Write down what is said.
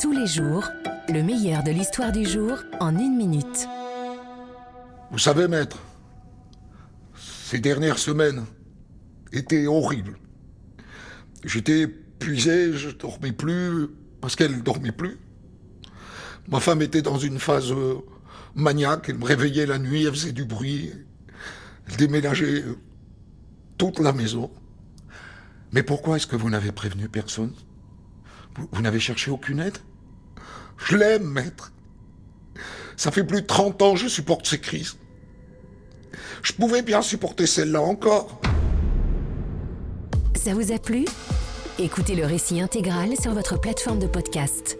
Tous les jours, le meilleur de l'histoire du jour en une minute. Vous savez, maître, ces dernières semaines étaient horribles. J'étais épuisé, je dormais plus, parce qu'elle ne dormait plus. Ma femme était dans une phase euh, maniaque, elle me réveillait la nuit, elle faisait du bruit, elle déménageait euh, toute la maison. Mais pourquoi est-ce que vous n'avez prévenu personne? Vous, n'avez cherché aucune aide? Je l'aime, maître. Ça fait plus de 30 ans que je supporte ces crises. Je pouvais bien supporter celle-là encore. Ça vous a plu? Écoutez le récit intégral sur votre plateforme de podcast.